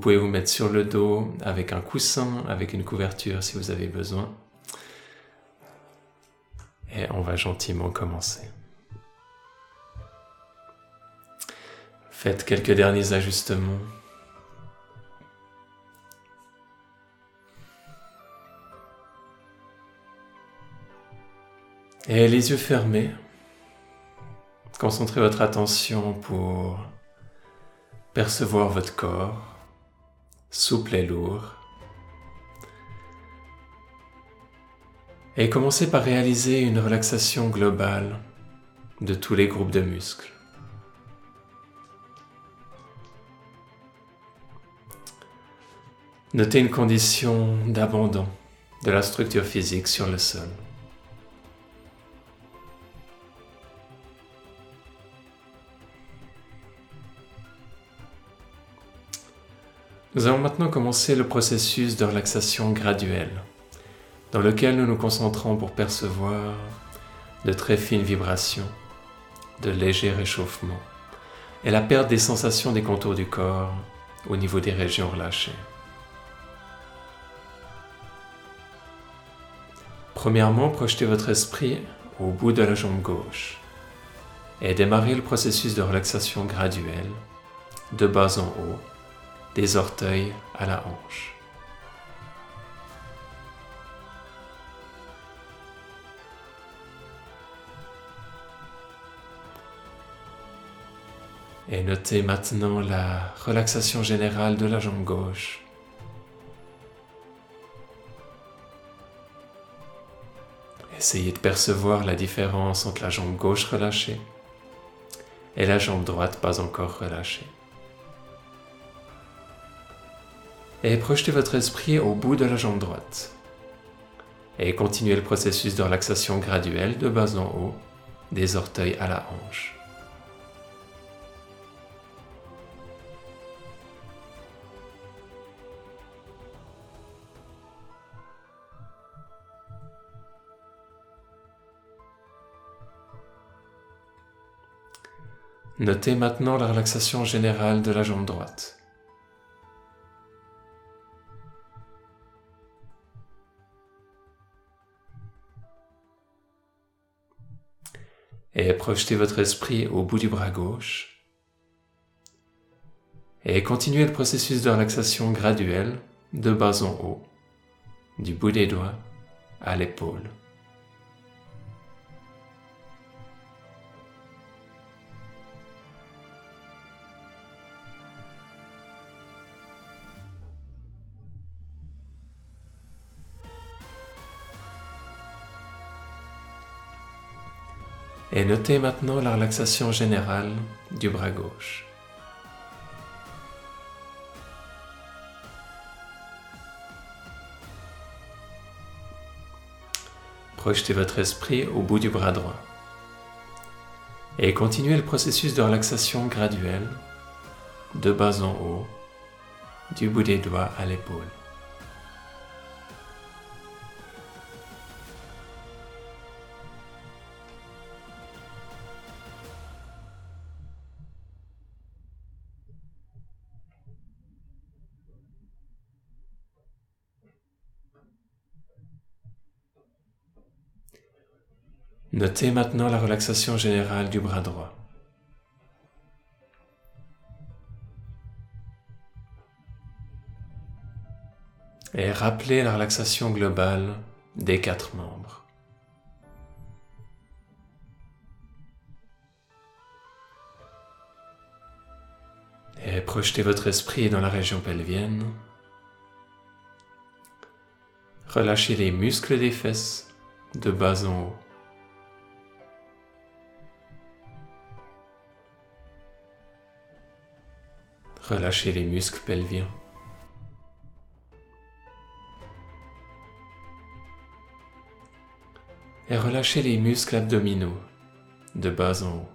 pouvez vous mettre sur le dos avec un coussin, avec une couverture si vous avez besoin. Et on va gentiment commencer. Faites quelques derniers ajustements. Et les yeux fermés, concentrez votre attention pour percevoir votre corps, souple et lourd. Et commencez par réaliser une relaxation globale de tous les groupes de muscles. Notez une condition d'abandon de la structure physique sur le sol. Nous allons maintenant commencer le processus de relaxation graduelle, dans lequel nous nous concentrons pour percevoir de très fines vibrations, de légers réchauffements et la perte des sensations des contours du corps au niveau des régions relâchées. Premièrement, projetez votre esprit au bout de la jambe gauche et démarrez le processus de relaxation graduelle de bas en haut des orteils à la hanche. Et notez maintenant la relaxation générale de la jambe gauche. Essayez de percevoir la différence entre la jambe gauche relâchée et la jambe droite pas encore relâchée. Et projetez votre esprit au bout de la jambe droite. Et continuez le processus de relaxation graduelle de bas en haut, des orteils à la hanche. Notez maintenant la relaxation générale de la jambe droite. Et projetez votre esprit au bout du bras gauche et continuez le processus de relaxation graduelle de bas en haut, du bout des doigts à l'épaule. Et notez maintenant la relaxation générale du bras gauche. Projetez votre esprit au bout du bras droit. Et continuez le processus de relaxation graduelle de bas en haut, du bout des doigts à l'épaule. Notez maintenant la relaxation générale du bras droit. Et rappelez la relaxation globale des quatre membres. Et projetez votre esprit dans la région pelvienne. Relâchez les muscles des fesses de bas en haut. Relâchez les muscles pelviens. Et relâchez les muscles abdominaux de bas en haut.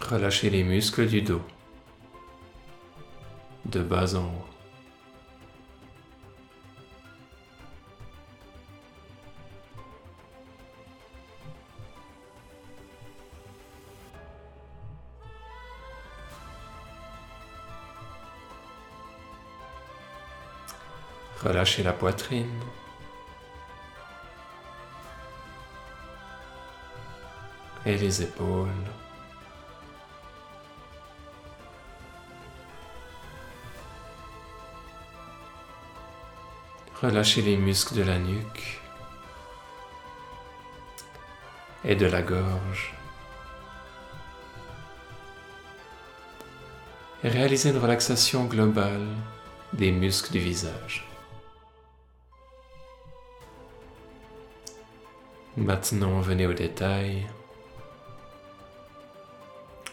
Relâchez les muscles du dos de bas en haut. Relâchez la poitrine. Et les épaules. Relâchez les muscles de la nuque et de la gorge. Et réalisez une relaxation globale des muscles du visage. Maintenant, venez au détail.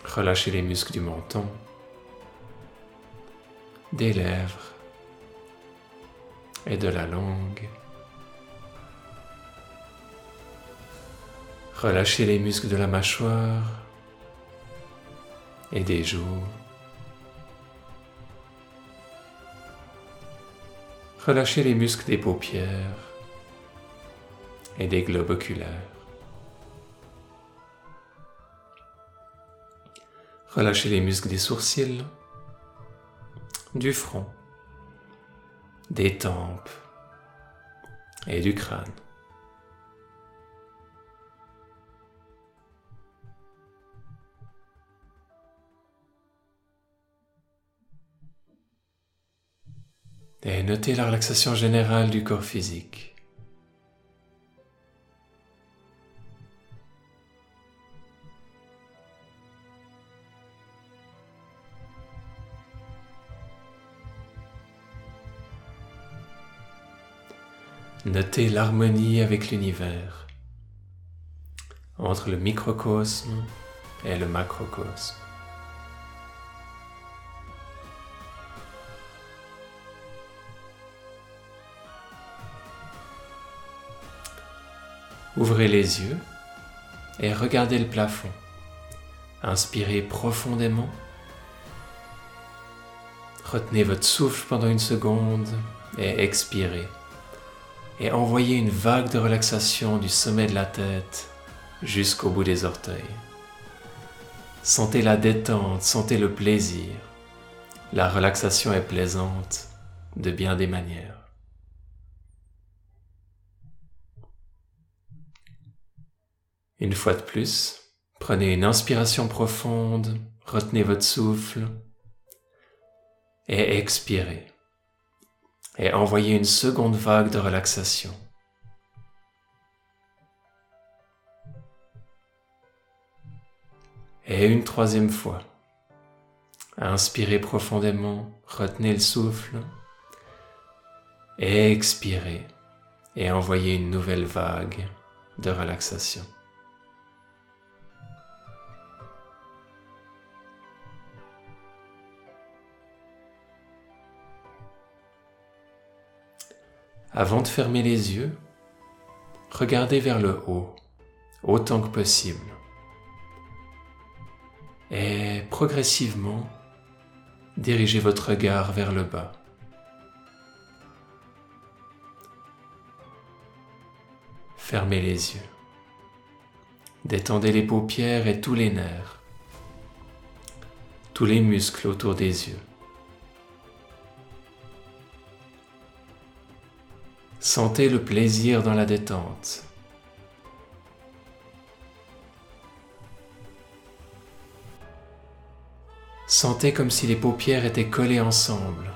Relâchez les muscles du menton, des lèvres et de la langue. Relâchez les muscles de la mâchoire et des joues. Relâchez les muscles des paupières et des globes oculaires. Relâchez les muscles des sourcils, du front, des tempes et du crâne. Et notez la relaxation générale du corps physique. Notez l'harmonie avec l'univers, entre le microcosme et le macrocosme. Ouvrez les yeux et regardez le plafond. Inspirez profondément. Retenez votre souffle pendant une seconde et expirez et envoyez une vague de relaxation du sommet de la tête jusqu'au bout des orteils. Sentez la détente, sentez le plaisir. La relaxation est plaisante de bien des manières. Une fois de plus, prenez une inspiration profonde, retenez votre souffle et expirez et envoyez une seconde vague de relaxation. Et une troisième fois. Inspirez profondément, retenez le souffle. Expirez et envoyez une nouvelle vague de relaxation. Avant de fermer les yeux, regardez vers le haut autant que possible. Et progressivement, dirigez votre regard vers le bas. Fermez les yeux. Détendez les paupières et tous les nerfs, tous les muscles autour des yeux. Sentez le plaisir dans la détente. Sentez comme si les paupières étaient collées ensemble.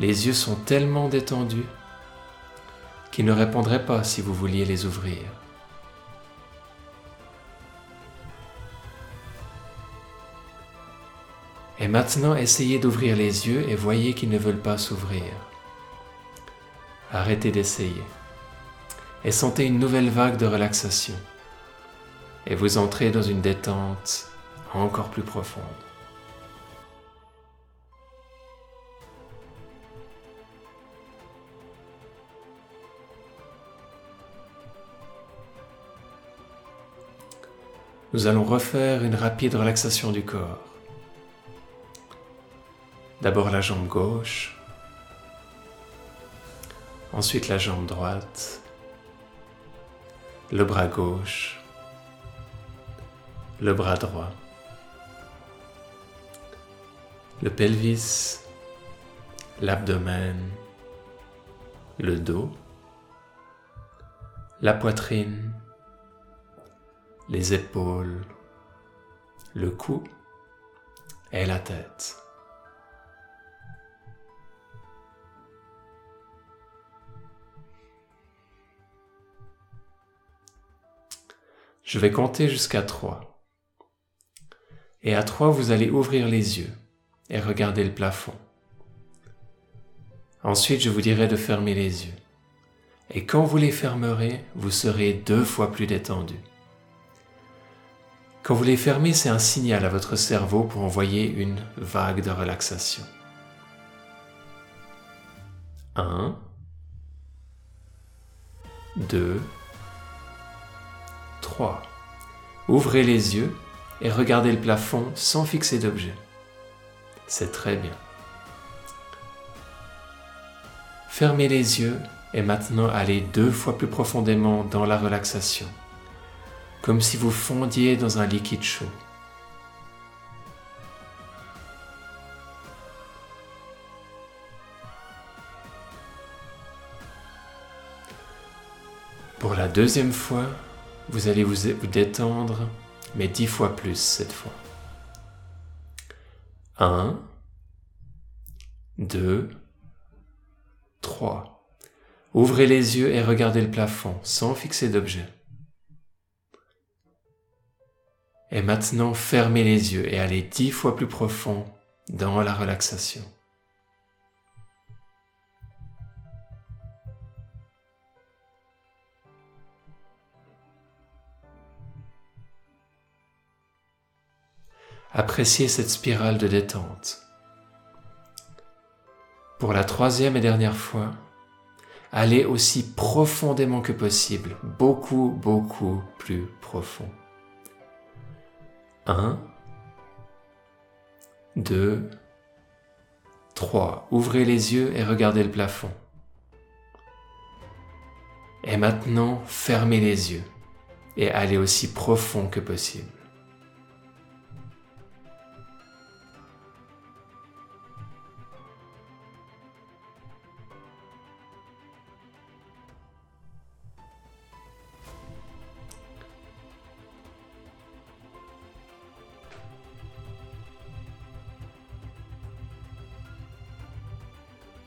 Les yeux sont tellement détendus qu'ils ne répondraient pas si vous vouliez les ouvrir. Et maintenant, essayez d'ouvrir les yeux et voyez qu'ils ne veulent pas s'ouvrir. Arrêtez d'essayer. Et sentez une nouvelle vague de relaxation. Et vous entrez dans une détente encore plus profonde. Nous allons refaire une rapide relaxation du corps. D'abord la jambe gauche, ensuite la jambe droite, le bras gauche, le bras droit, le pelvis, l'abdomen, le dos, la poitrine, les épaules, le cou. Et la tête. Je vais compter jusqu'à trois. Et à trois, vous allez ouvrir les yeux et regarder le plafond. Ensuite, je vous dirai de fermer les yeux. Et quand vous les fermerez, vous serez deux fois plus détendu. Quand vous les fermez, c'est un signal à votre cerveau pour envoyer une vague de relaxation. 1, 2, 3. Ouvrez les yeux et regardez le plafond sans fixer d'objet. C'est très bien. Fermez les yeux et maintenant allez deux fois plus profondément dans la relaxation, comme si vous fondiez dans un liquide chaud. Pour la deuxième fois, vous allez vous, détendre, mais dix fois plus cette fois. 1, 2, 3. Ouvrez les yeux et regardez le plafond sans fixer d'objet. Et maintenant, fermez les yeux et allez dix fois plus profond dans la relaxation. Appréciez cette spirale de détente. Pour la troisième et dernière fois, allez aussi profondément que possible, beaucoup, beaucoup plus profond. 1, 2, 3. Ouvrez les yeux et regardez le plafond. Et maintenant, fermez les yeux et allez aussi profond que possible.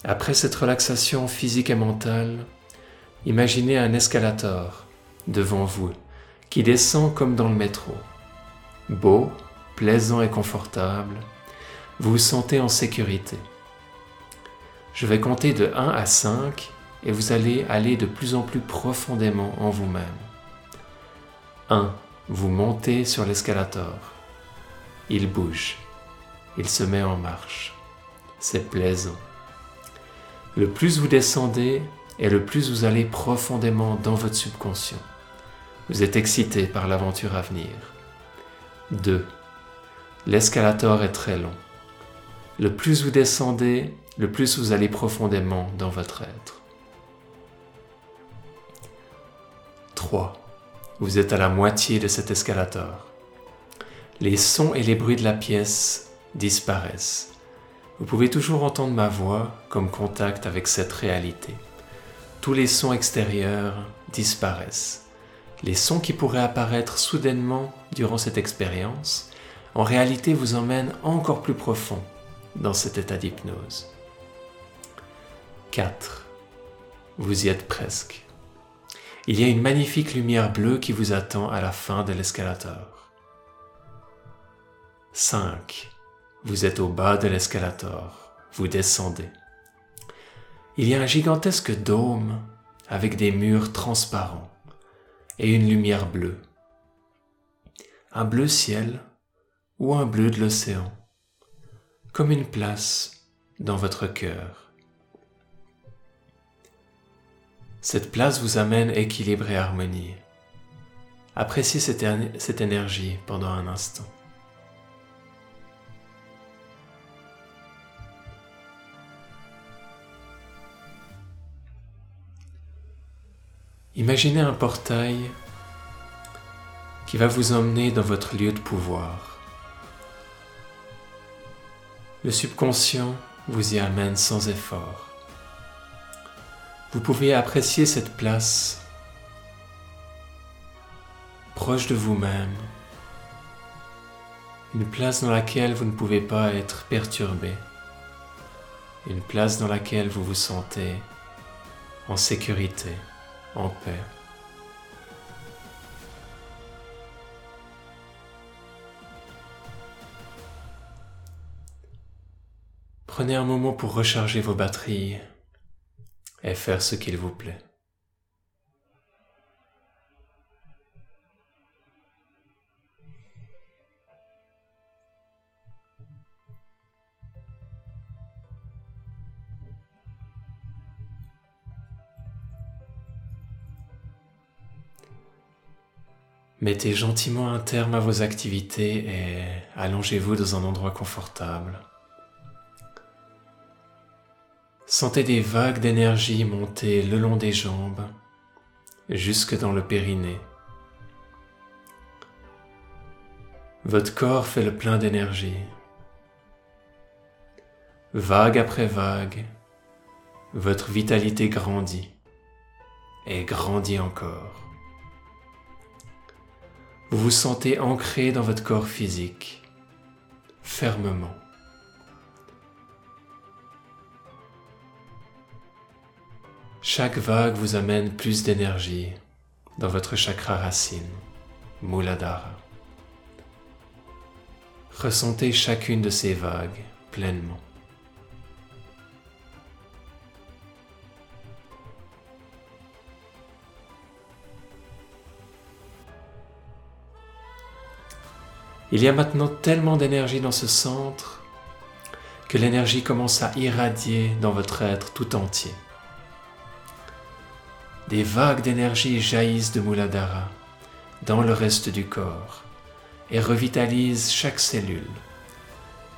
Après cette relaxation physique et mentale, imaginez un escalator devant vous qui descend comme dans le métro. Beau, plaisant et confortable, vous vous sentez en sécurité. Je vais compter de 1 à 5 et vous allez aller de plus en plus profondément en vous-même. 1. Vous montez sur l'escalator. Il bouge. Il se met en marche. C'est plaisant. Le plus vous descendez et le plus vous allez profondément dans votre subconscient. Vous êtes excité par l'aventure à venir. 2. L'escalator est très long. Le plus vous descendez, le plus vous allez profondément dans votre être. 3. Vous êtes à la moitié de cet escalator. Les sons et les bruits de la pièce disparaissent vous pouvez toujours entendre ma voix comme contact avec cette réalité. Tous les sons extérieurs disparaissent. Les sons qui pourraient apparaître soudainement durant cette expérience, en réalité vous emmènent encore plus profond dans cet état d'hypnose. 4. Vous y êtes presque. Il y a une magnifique lumière bleue qui vous attend à la fin de l'escalator. 5. Vous êtes au bas de l'escalator. Vous descendez. Il y a un gigantesque dôme avec des murs transparents et une lumière bleue. Un bleu ciel ou un bleu de l'océan, comme une place dans votre cœur. Cette place vous amène équilibre et harmonie. Appréciez cette, énergie pendant un instant. Imaginez un portail qui va vous emmener dans votre lieu de pouvoir. Le subconscient vous y amène sans effort. Vous pouvez apprécier cette place proche de vous-même, une place dans laquelle vous ne pouvez pas être perturbé, une place dans laquelle vous vous sentez en sécurité, en paix. Prenez un moment pour recharger vos batteries et faire ce qu'il vous plaît. Mettez gentiment un terme à vos activités et allongez-vous dans un endroit confortable. Sentez des vagues d'énergie monter le long des jambes jusque dans le périnée. Votre corps fait le plein d'énergie. Vague après vague, votre vitalité grandit et grandit encore. Vous vous sentez ancré dans votre corps physique, fermement. Chaque vague vous amène plus d'énergie dans votre chakra racine, Muladhara. Ressentez chacune de ces vagues pleinement. Il y a maintenant tellement d'énergie dans ce centre que l'énergie commence à irradier dans votre être tout entier. Des vagues d'énergie jaillissent de Muladhara dans le reste du corps et revitalisent chaque cellule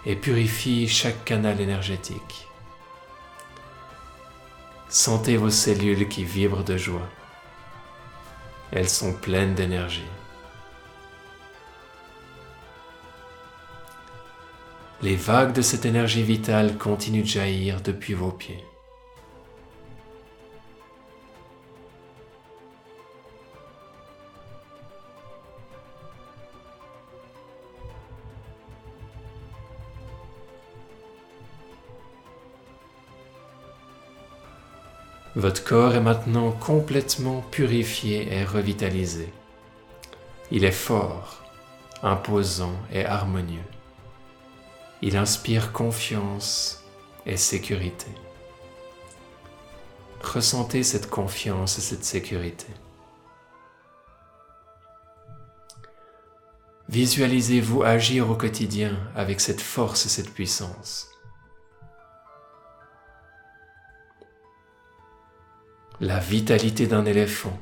et purifient chaque canal énergétique. Sentez vos cellules qui vibrent de joie. Elles sont pleines d'énergie. Les vagues de cette énergie vitale continuent de jaillir depuis vos pieds. Votre corps est maintenant complètement purifié et revitalisé. Il est fort, imposant et harmonieux. Il inspire confiance et sécurité. Ressentez cette confiance et cette sécurité. Visualisez-vous agir au quotidien avec cette force et cette puissance. la vitalité d'un éléphant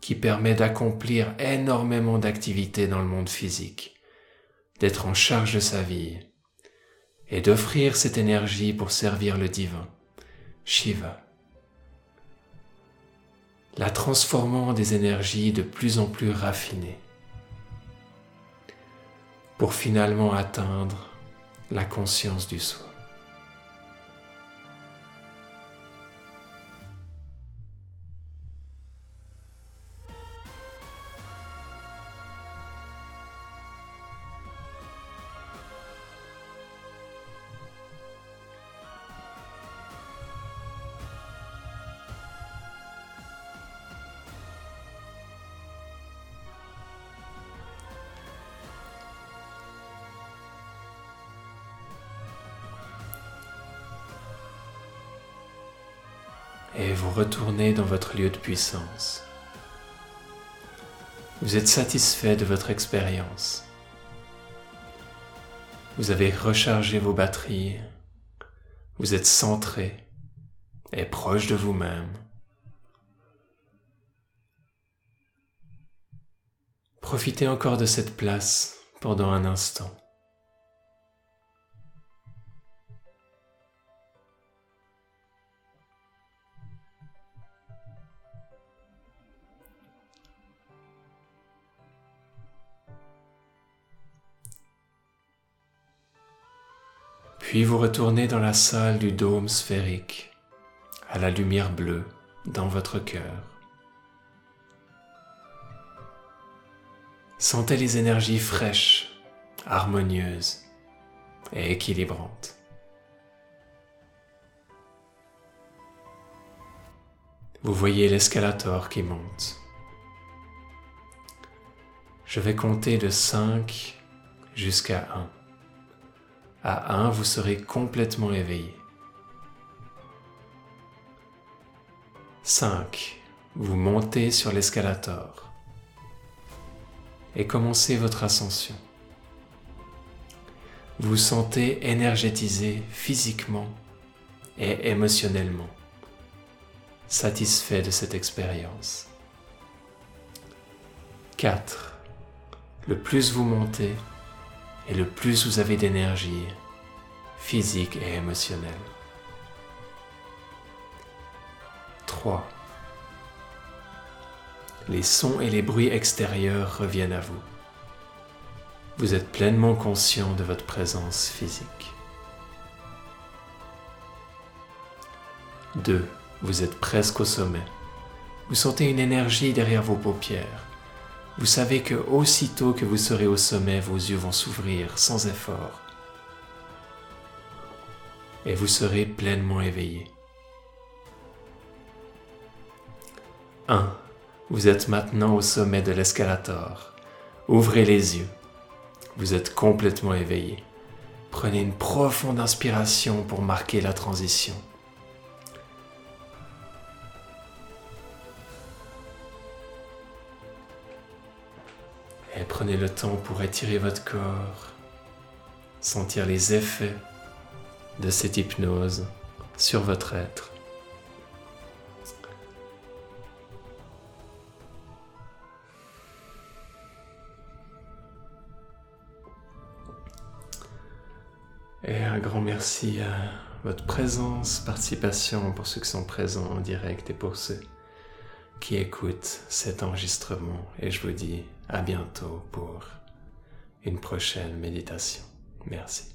qui permet d'accomplir énormément d'activités dans le monde physique, d'être en charge de sa vie et d'offrir cette énergie pour servir le divin, Shiva, la transformant des énergies de plus en plus raffinées pour finalement atteindre la conscience du soi. Et vous retournez dans votre lieu de puissance. Vous êtes satisfait de votre expérience. Vous avez rechargé vos batteries. Vous êtes centré et proche de vous-même. Profitez encore de cette place pendant un instant. Puis vous retournez dans la salle du dôme sphérique, à la lumière bleue dans votre cœur. Sentez les énergies fraîches, harmonieuses et équilibrantes. Vous voyez l'escalator qui monte. Je vais compter de 5 jusqu'à 1. À 1, vous serez complètement éveillé. 5. Vous montez sur l'escalator et commencez votre ascension. Vous sentez énergétisé physiquement et émotionnellement, satisfait de cette expérience. 4. Le plus vous montez et le plus vous avez d'énergie physique et émotionnelle. 3. Les sons et les bruits extérieurs reviennent à vous. Vous êtes pleinement conscient de votre présence physique. 2. Vous êtes presque au sommet. Vous sentez une énergie derrière vos paupières. Vous savez que aussitôt que vous serez au sommet, vos yeux vont s'ouvrir sans effort. Et vous serez pleinement éveillé. 1. Vous êtes maintenant au sommet de l'escalator. Ouvrez les yeux. Vous êtes complètement éveillé. Prenez une profonde inspiration pour marquer la transition. Et prenez le temps pour étirer votre corps, sentir les effets de cette hypnose sur votre être. Et un grand merci à votre présence, participation pour ceux qui sont présents en direct et pour ceux qui écoutent cet enregistrement. Et je vous dis à bientôt pour une prochaine méditation. Merci.